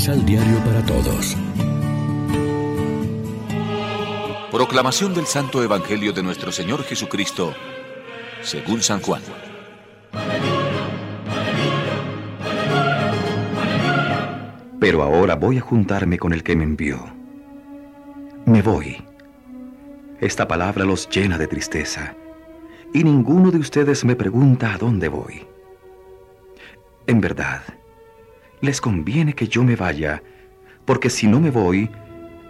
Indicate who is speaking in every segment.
Speaker 1: Misal Diario para Todos.
Speaker 2: Proclamación del Santo Evangelio de nuestro Señor Jesucristo, según San Juan.
Speaker 3: Pero ahora voy a juntarme con el que me envió. Me voy. Esta palabra los llena de tristeza, y ninguno de ustedes me pregunta a dónde voy. En verdad, les conviene que yo me vaya, porque si no me voy,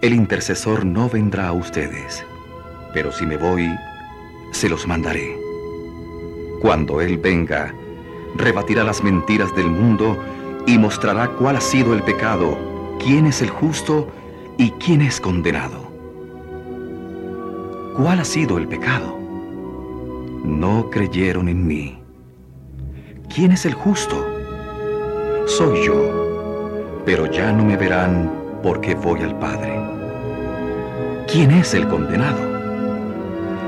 Speaker 3: el intercesor no vendrá a ustedes. Pero si me voy, se los mandaré. Cuando Él venga, rebatirá las mentiras del mundo y mostrará cuál ha sido el pecado, quién es el justo y quién es condenado. ¿Cuál ha sido el pecado? No creyeron en mí. ¿Quién es el justo? Soy yo, pero ya no me verán porque voy al Padre. ¿Quién es el condenado?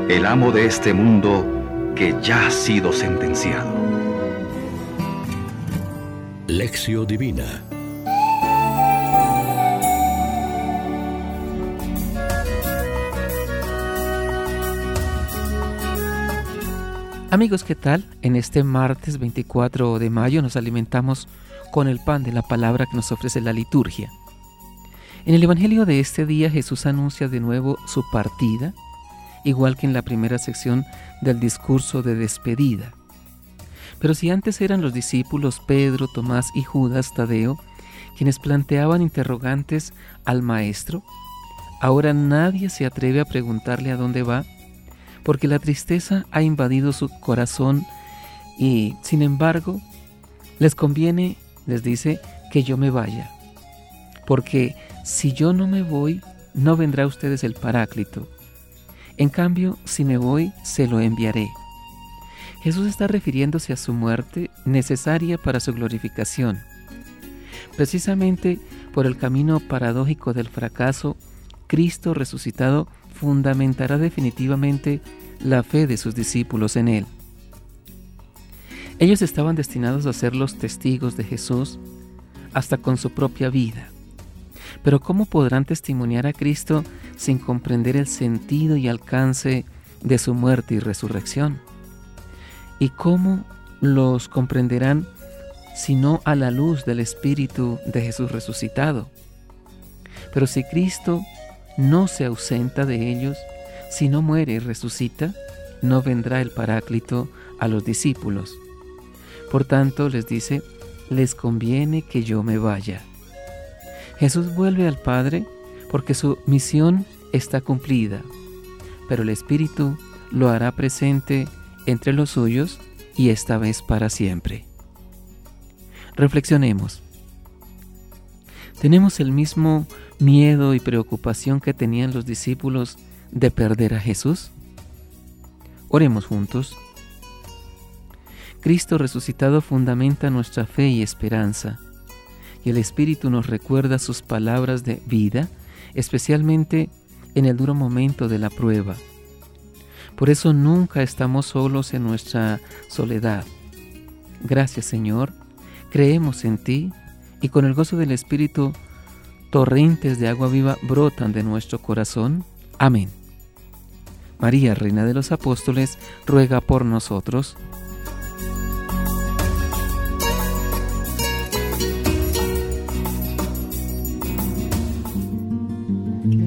Speaker 3: El amo de este mundo que ya ha sido sentenciado.
Speaker 1: Lección Divina
Speaker 4: Amigos, ¿qué tal? En este martes 24 de mayo nos alimentamos con el pan de la palabra que nos ofrece la liturgia. En el Evangelio de este día Jesús anuncia de nuevo su partida, igual que en la primera sección del discurso de despedida. Pero si antes eran los discípulos Pedro, Tomás y Judas Tadeo quienes planteaban interrogantes al Maestro, ahora nadie se atreve a preguntarle a dónde va, porque la tristeza ha invadido su corazón y, sin embargo, les conviene, les dice, que yo me vaya, porque si yo no me voy, no vendrá a ustedes el Paráclito. En cambio, si me voy, se lo enviaré. Jesús está refiriéndose a su muerte necesaria para su glorificación. Precisamente por el camino paradójico del fracaso, Cristo resucitado fundamentará definitivamente la fe de sus discípulos en Él. Ellos estaban destinados a ser los testigos de Jesús hasta con su propia vida. Pero ¿cómo podrán testimoniar a Cristo sin comprender el sentido y alcance de su muerte y resurrección? ¿Y cómo los comprenderán si no a la luz del Espíritu de Jesús resucitado? Pero si Cristo no se ausenta de ellos, si no muere y resucita, no vendrá el Paráclito a los discípulos. Por tanto, les dice, les conviene que yo me vaya. Jesús vuelve al Padre porque su misión está cumplida, pero el Espíritu lo hará presente entre los suyos y esta vez para siempre. Reflexionemos. ¿Tenemos el mismo miedo y preocupación que tenían los discípulos de perder a Jesús? Oremos juntos. Cristo resucitado fundamenta nuestra fe y esperanza y el Espíritu nos recuerda sus palabras de vida, especialmente en el duro momento de la prueba. Por eso nunca estamos solos en nuestra soledad. Gracias Señor, creemos en ti y con el gozo del Espíritu torrentes de agua viva brotan de nuestro corazón. Amén. María, Reina de los Apóstoles, ruega por nosotros.